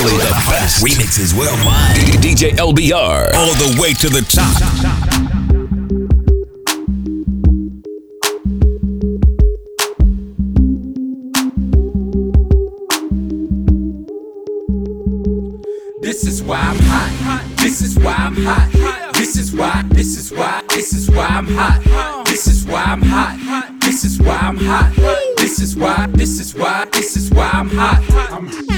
Only the best remixes worldwide. DJ LBR. All the way to the top. This is why I'm hot. This is why I'm hot. This is why. This is why. This is why I'm hot. This is why I'm hot. This is why I'm hot. This is why. This is why. This is why I'm hot. I'm This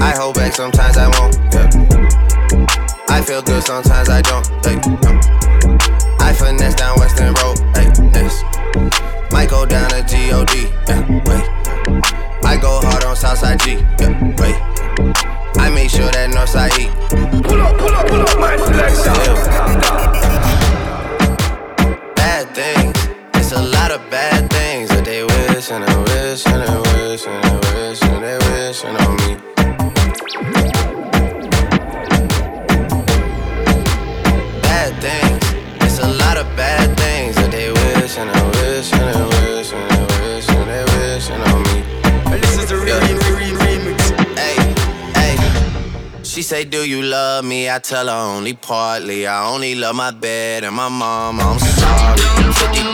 I hold back, sometimes I won't. Yeah. I feel good, sometimes I don't. Hey, no. I finesse down Weston Road. Hey, next. Might go down to G-O-D. Yeah, wait. I go hard on Southside G. Yeah, wait. I make sure that Northside E. Pull up, pull up, pull up, my selection. Bad things. It's a lot of bad things that they wish and they wish and they wish and they wish and they wishing on me. Things. It's a lot of bad things that they wish and they wish and they wish and they wish and they wishing on me. And this is the re- remix. Hey, hey. She say, Do you love me? I tell her only partly. I only love my bed and my mom. I'm sorry.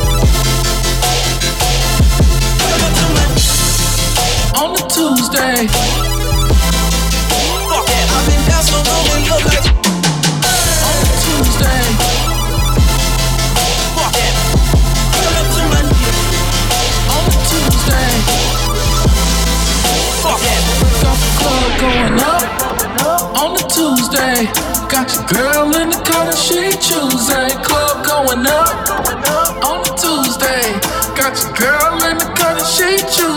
On the Tuesday. I've been down so long, they look like On the Tuesday. On the Tuesday. Got the club going up. On the Tuesday. Got your girl in the car, she Tuesday. Club going up. On the Tuesday. Got your girl in the car, she Tuesday.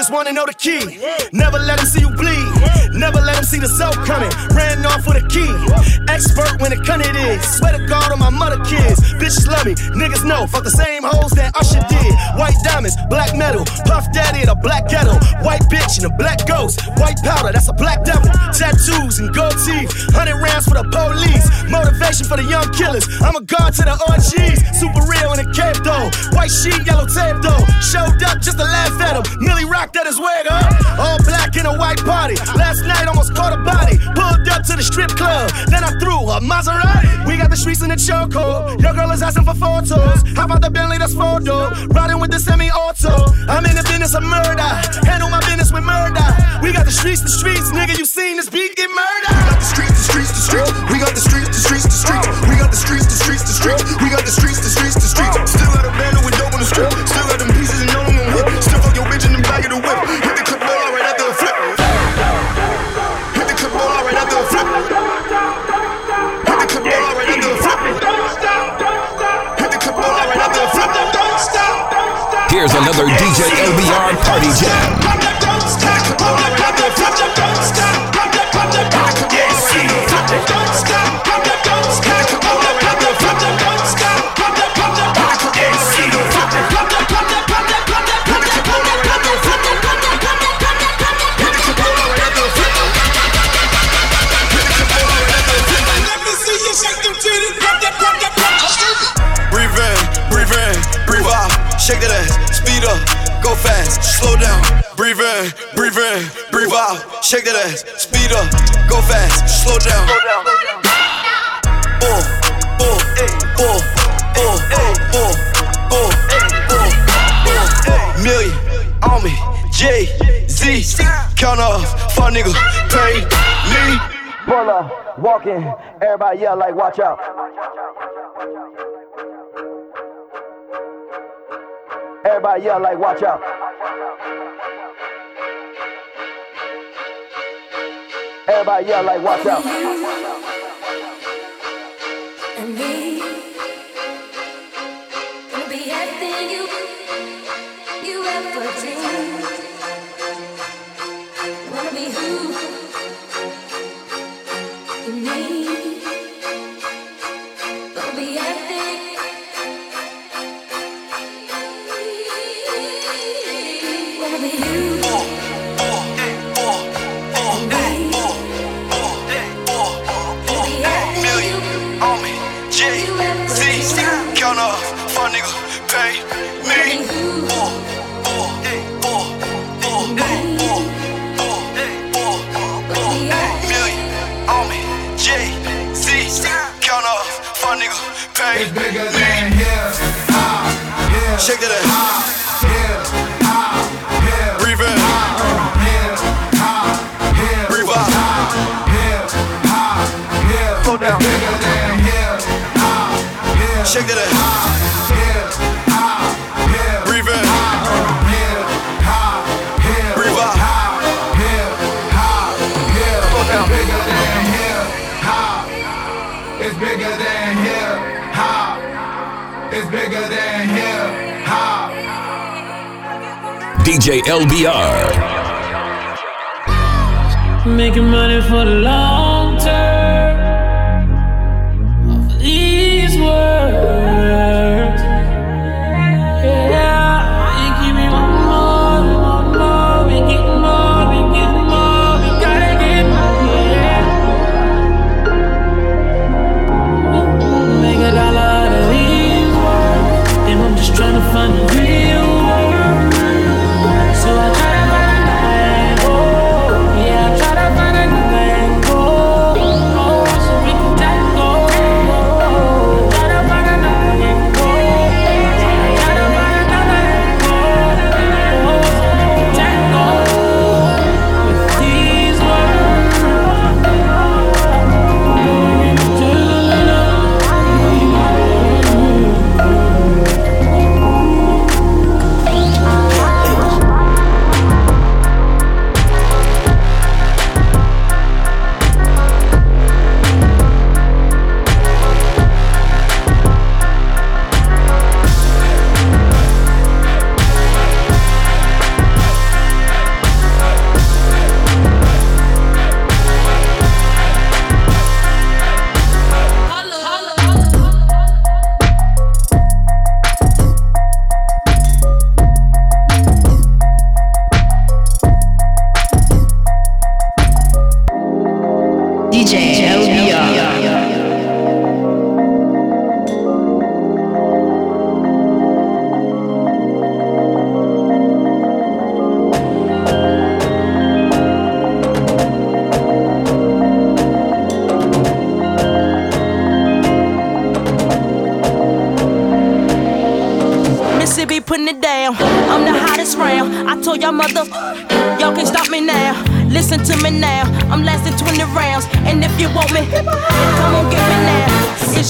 Niggas wanna know the key. Never let them see you bleed. Them see the soap coming. Ran off with a key. Expert when it cut it is. Swear to God on my mother kids. Bitches love me, niggas know. Fuck the same hoes that Usher did. White diamonds, black metal. Puff Daddy in a black ghetto. White bitch and a black ghost. White powder, that's a black devil. Tattoos and gold teeth. Hundred rounds for the police. Motivation for the young killers. I'm a guard to the OGs. Super real in a cape though. White sheet, yellow tape though. Showed up just to laugh at him. Millie rocked at his wig, huh? All black in a white party. Last night almost caught a body. Pulled up to the strip club. Then I threw a Maserati. We got the streets in the chokehold. Your girl is asking for photos. How about the Bentley that's four door? Riding with the semi auto. I'm in the business of murder. Handle my business with murder. We got the streets, the streets, nigga. You seen this beat get murdered? We got the streets, the streets, the streets. We got the streets, the streets, the streets. We got the streets, the streets, the streets. We got the streets, the streets, the streets. Still got a band Shake that ass, speed up, go fast, slow down. Oh, oh, oh, oh, oh, oh, oh, oh. Million on me, J Z. Count off, fun nigga, pay me. Pull up, walk everybody yell like, watch out. Everybody yell like, watch out. Everybody yell like, watch out. Count off, fun nigga, pay me. Oh, oh. Million on me, J Z. Count off, fun nigga, pay It's bigger than here. Here. Shake that ass. Shake that ass. Here. Here. Breathe in, Here. Here. breathe out. Here. Here. down. It's bigger than here. It's bigger than here. It's bigger than here. DJ LBR. Making money for the long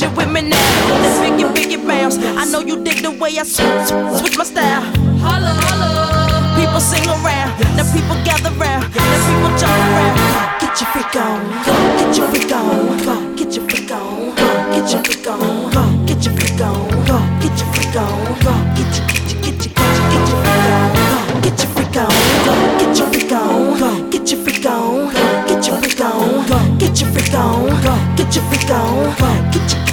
shit with me now. Let's figure, figure rounds. I know you dig the way I switch, switch my style. Holla, holla. People sing around, now people gather round, now people jump around. Get your freak on, go. Get your freak on, go. Get your freak on, go. Get your freak on, go. Get your freak on, go. Get your freak on, go. Get your, get your, get your, get your, get your freak on, go. Get your freak on, go. Get your freak on, go. Get your freak on, go. Get your freak on, go. Get your freak on, go. Get your freak on, go. Get your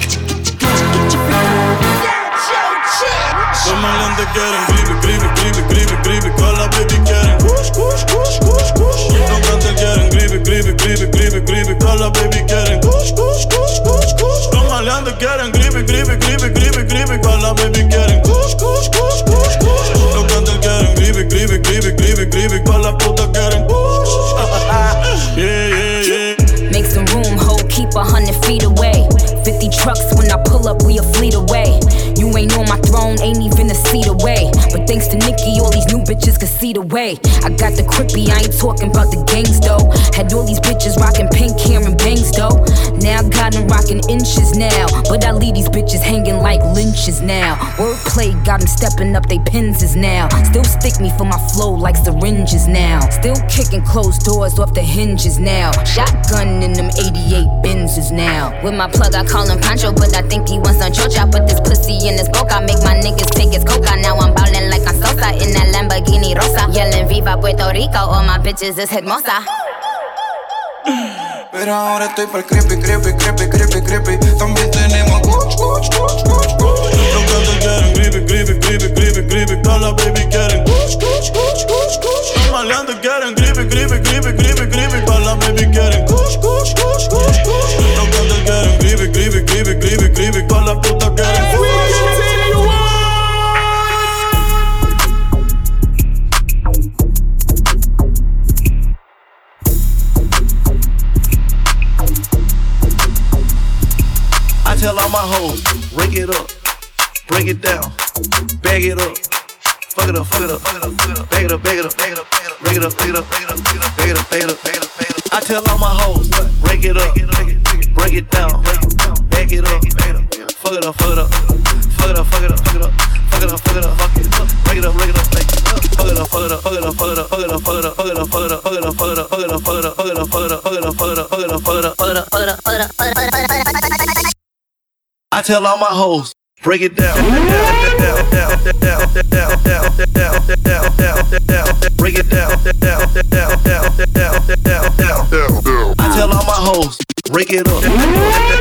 Kom maar in de kern, grieven, grieven, grieven, grieven, grieven, kala baby kern. Koes, koes, koes, koes, koes. Dan kan de kern, grieven, grieven, grieven, grieven, grieven, kala baby kern. Koes, koes, koes, koes, koes. Kom maar in de kern, grieven, grieven, grieven, grieven, grieven, baby kern. Koes, koes, koes, koes, koes. Dan kan de kern, grieven, grieven, grieven, grieven, grieven, kala puta kern. Koes. Yeah, yeah, yeah. Make some room, ho, keep a hundred feet away. 50 trucks when I pull up, we a fleet away. You ain't on my throne, ain't even a seat away. But thanks to Nicki, all these new bitches can see the way. I got the crippy, I ain't talking about the gangs though. Had all these bitches rocking pink hair and bangs though. Now I got them rocking inches now. But I leave these bitches hanging like lynches now. Wordplay got them stepping up, they pins is now. Still stick me for my flow like syringes now. Still kicking closed doors off the hinges now. Shotgun in them 88 Benzes now. With my plug, I call call him Pancho, but I think he wants some chocha. Put this pussy in his coca, make my niggas take his coca. Now I'm ballin' like I'm Sosa in that Lamborghini Rosa. Yelling Viva Puerto Rico, all my bitches is hermosa. Pero ahora estoy pa'l creepy, creepy, creepy, creepy, creepy. También tenemos coach, coach, coach, coach, coach. Los cantos quieren creepy, creepy, creepy, creepy, creepy. Todas las baby quieren coach, coach, coach, coach, coach. Los malandros quieren creepy, creepy, creepy, creepy, creepy. Todas las baby quieren coach. tell all my hoes, break it down. Break it down. I tell all my hoes, break it up.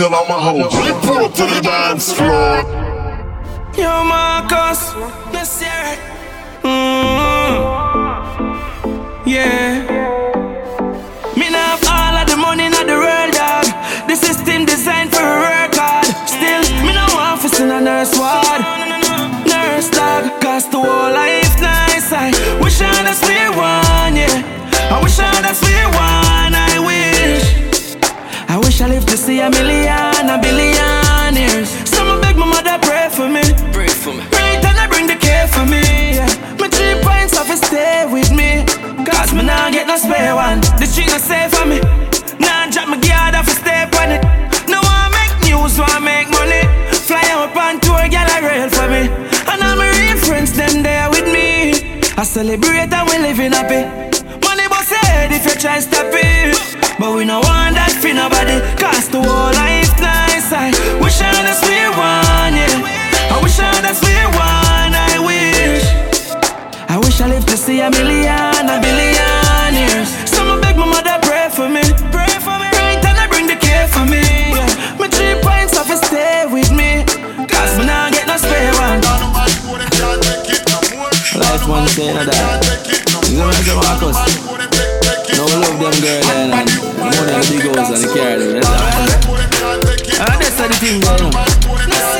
still I'ma hold to the dance floor. Yo, Marcus, let's. Mm-hmm. Yeah. Me now have all of the money in the world, dog. The system designed for celebrate and we living happy. Money boss head if you try stop it. But we no want that for nobody. Cause the whole life nice. I wish I had a sweet one, yeah. I wish I had a sweet one, I wish. I wish I lived to see a million, a billion girl then and money and the big and. And that's the thing there, know.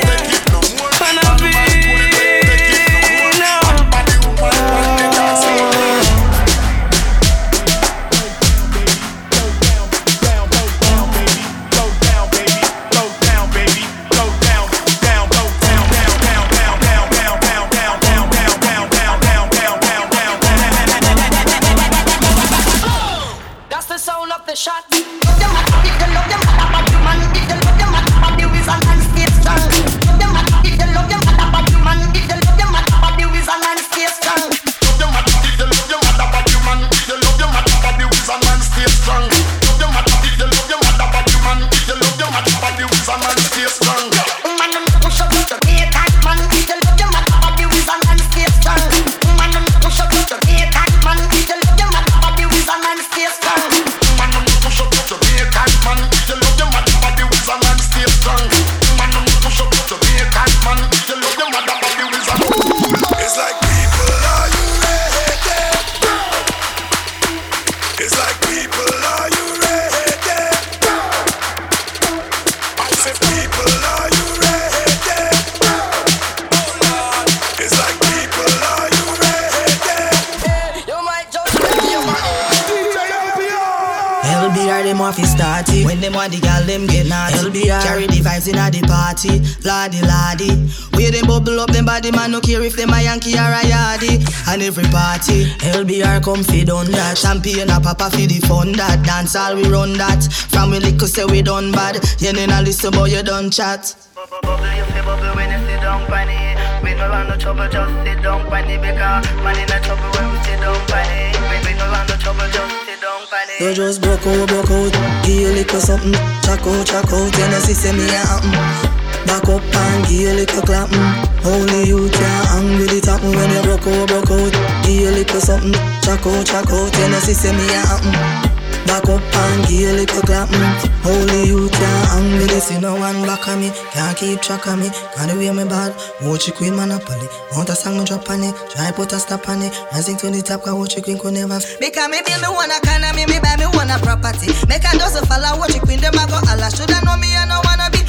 Come feed on that. Champagne a papa for the fun that. Dance all we run that. From we little say we done bad. You a listen but you done chat. Bubble, you feel bubble when you sit down on it. We no want no trouble, just sit down on it because man in a trouble when we sit down on it. We, we no want no trouble, just sit down on it. You just broke out, broke out. Give you little something. Check out, check out. You know see me happen Back up and give a little clap mm. Only you can hang with it happen When you broke out, broke out Give a little something Check out, check out You know see say me happen Back up and give a little clap mm. Only you can hang with it See no one back on me Can't keep track of me Can't way me bad Watch you queen monopoly Want a song me drop on it Try put a stop on it Rising to the top Cause watch you queen could never Because me build me one economy, me buy me one property. Make a dozen follow watch it queen, them a go Allah. Shoulda know me, I no wanna be.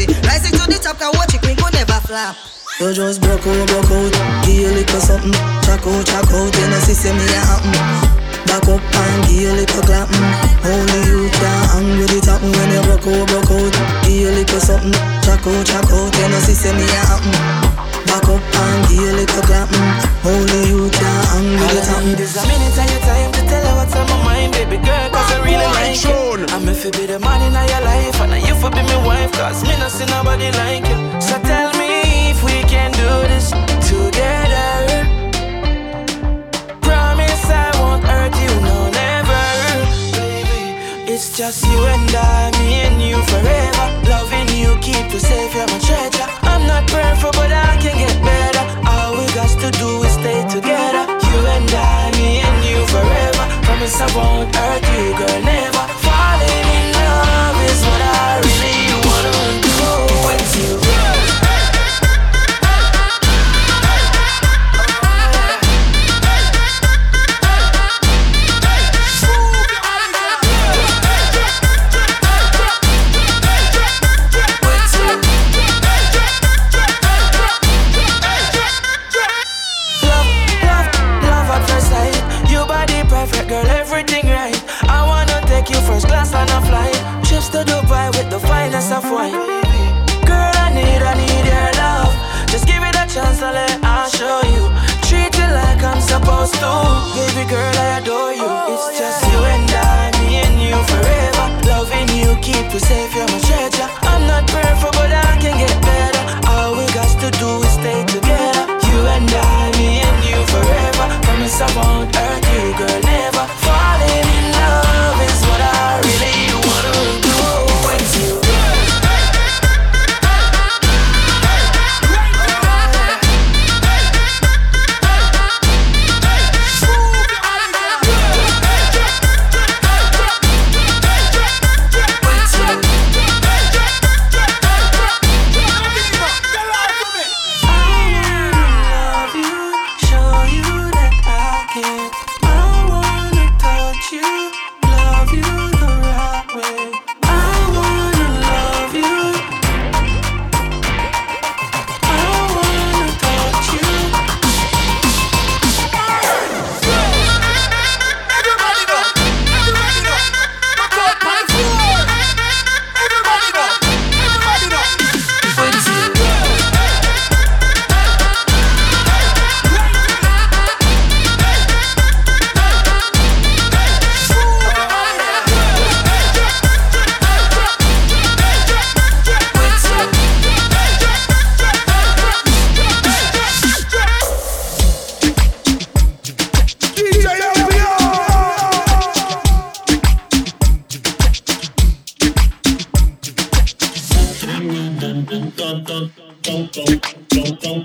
Apology. Rising to the top, can watch it could never flop. You just broke out, broke out. Give a little something. Check out, check out. You know see say me a happen. Back up and give a little clap mm. Only you can hang with it happen When you broke out, broke out. Give a little something. Check out, check out. You know see say me a happen Back up and give a little clap mm. Only you can with it happen This a minute of your time to tell her what's on my mind, baby girl, cause I really like you. I'm if you be the man in your life, and you for be my wife, cause me not see nobody like you. So tell me if we can do this together. Promise I won't hurt you, no, never. Baby, it's just you and I, me and you forever. Loving you, keep you safe, you're my treasure. I'm not perfect, but I can get better. All we got to do is stay together. You and I, me and you forever. Promise I won't hurt you, girl, never.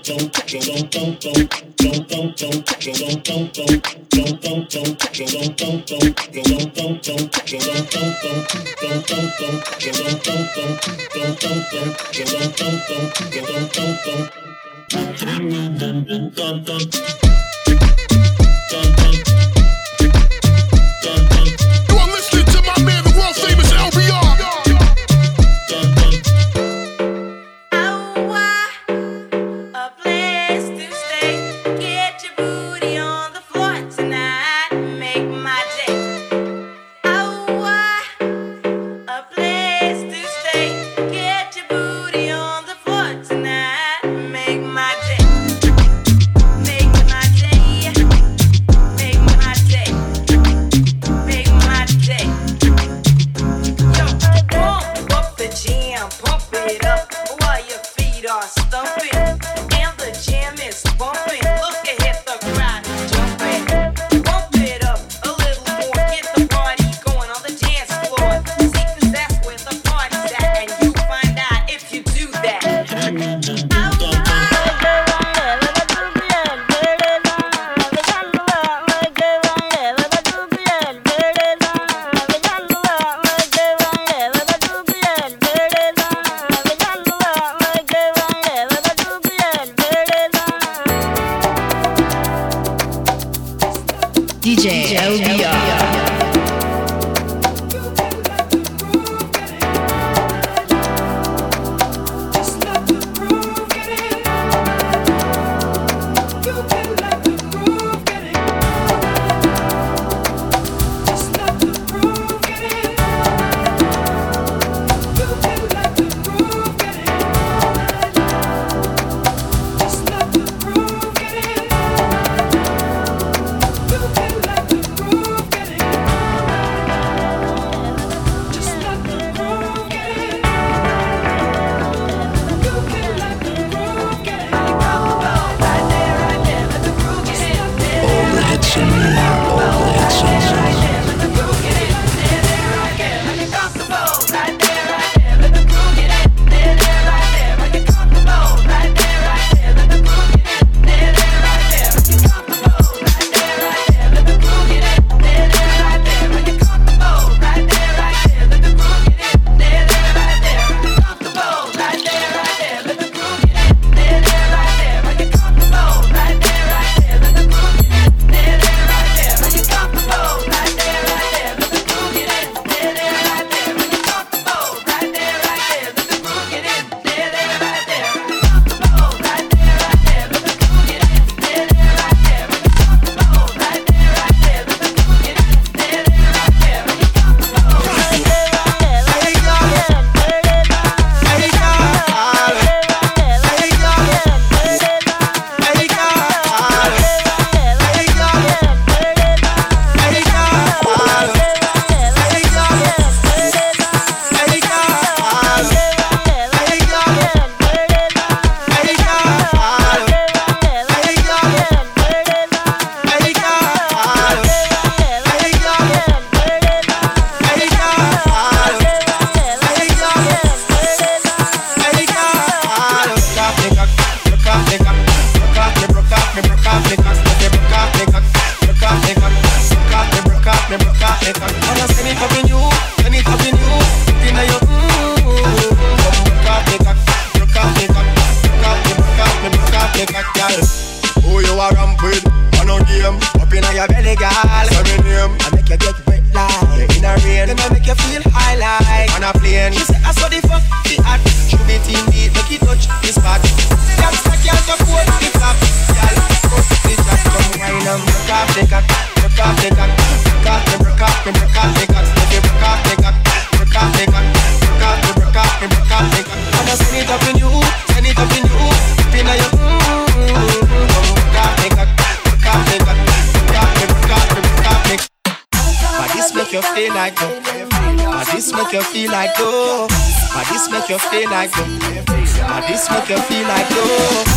dun dun dun dun dun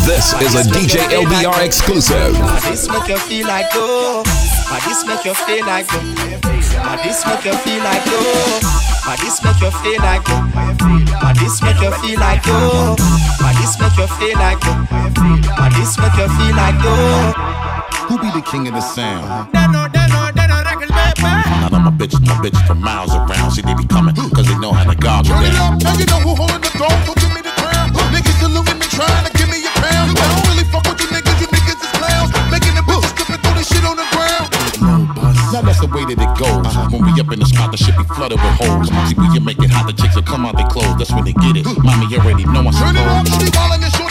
This is a DJ LBR exclusive. This make you feel like oh. My this make you feel like you. My this make you feel like you. My this make you feel like you. My this make you feel like you. My this make you feel like you. My this make you feel like you. Who be the king of the sound? Bitch, my bitch from miles around. See, they be coming, cause they know how to gouge Turn it up, and you know who holding the throne, so give me the crown. Niggas saluting and trying to give me a pound. I don't really fuck with you niggas, you niggas is clowns. Making the bitches stripping through this shit on the ground. Now that's the way that it goes. Uh-huh. When we up in the spot, the shit be flooded with holes. See, when you make it hot, the chicks will come out their clothes. That's when they get it. Mommy already know I'm Turn it up, she wildin' and shorty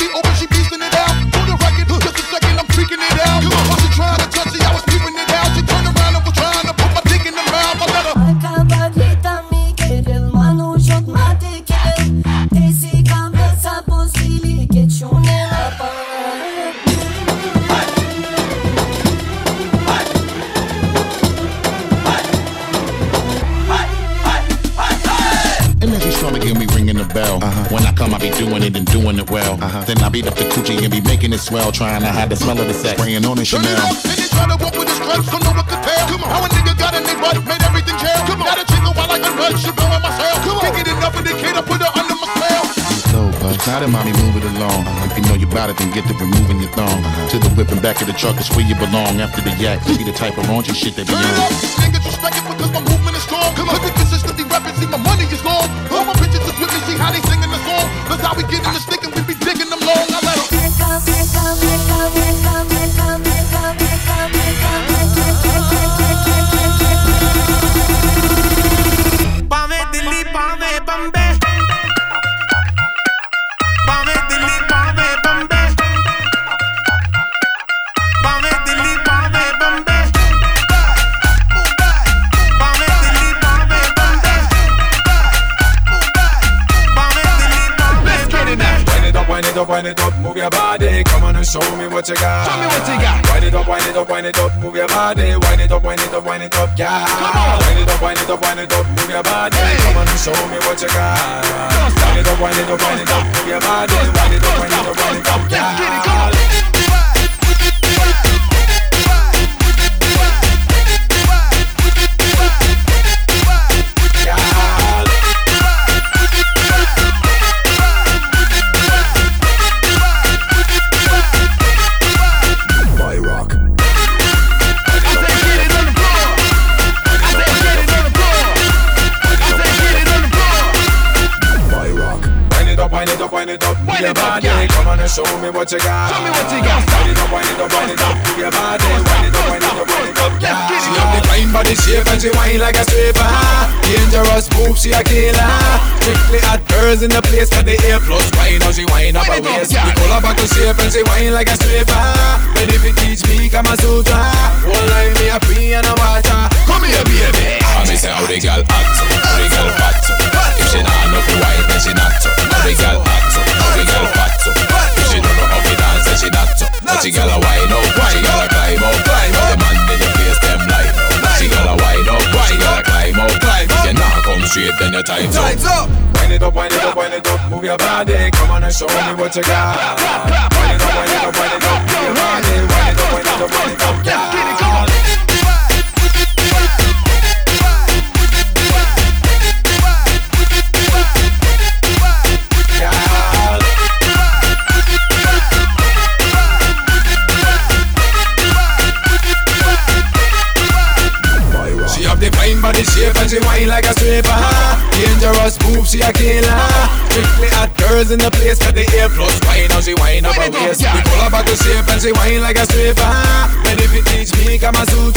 doing it and well. Uh-huh. Then I beat up the coochie and be making it swell, trying to hide the smell of the sex, spraying on the Turn it Chanel. up, and they try to walk with his stripes, don't know what to tell. How a nigga got in their butt, made everything jail. Come on. Got a chick wild like a nut, she blowing my cell. Can't get enough of the kid, I put her under my spell. So, but now that mommy move it along. Uh-huh. If you know you bout it, then get to removing your thong. Uh-huh. To the whip and back of the truck is where you belong. After the yak, be the type of raunchy shit that be Turn on. niggas respect it because my movement is strong. Cause we consistently rapping, see my money is long. All my bitches is with me, see how they singing we get in the stick and we be digging them long. I let 'em- Pave show me what you got. Show me what you got. Wind it up, wind it up, wind it up, move your body. Wind it up, wind it up, wind it up, yeah. Come on. Wind it up, wind it up, wind it up, move your body. Come on show me what you got. Wind it up, wind it up, wind it up, move your body. Wind it up, wind it up, wind it up, yeah. Wind it up, wind it up, wind up, your body. Come on and show me what you got. Show me what you got. Wind it up, wind it up, wind it up, move your body. Wind it up, wind it up, wind it up, yeah. She have the fine body shape and she whine like a stripper. Dangerous move, she a killer. Strictly hot girls in the place for the A plus wine. Now she whine up her waist. We pull her back to shape and she whine like a stripper. Ready to teach me Kama Sutra. One line me a free and a water. Come here, baby. I me say how the girl hot so, how the girl fat. If she not know fi wine, then she not. How the girl hot so, how the girl fat. If she don't know how fi dance, then she not. But she gotta wine up, she gotta climb up, climb. The man in the place them line up. She gotta wine up, she gotta climb up. If you not come straight, then your time's up. Wind it up, wind it up, wind it up, move your body. Come on and show me what you got. Wind it up, wind it up, wind it up, move your body. Wind it up, wind it up, wind it up, yeah. Girls in the place for the A plus wine. Now she wine up her waist. We pull her back to shape and she wine like a stripper. Ready to teach me Kama Sutra. One line me a free and a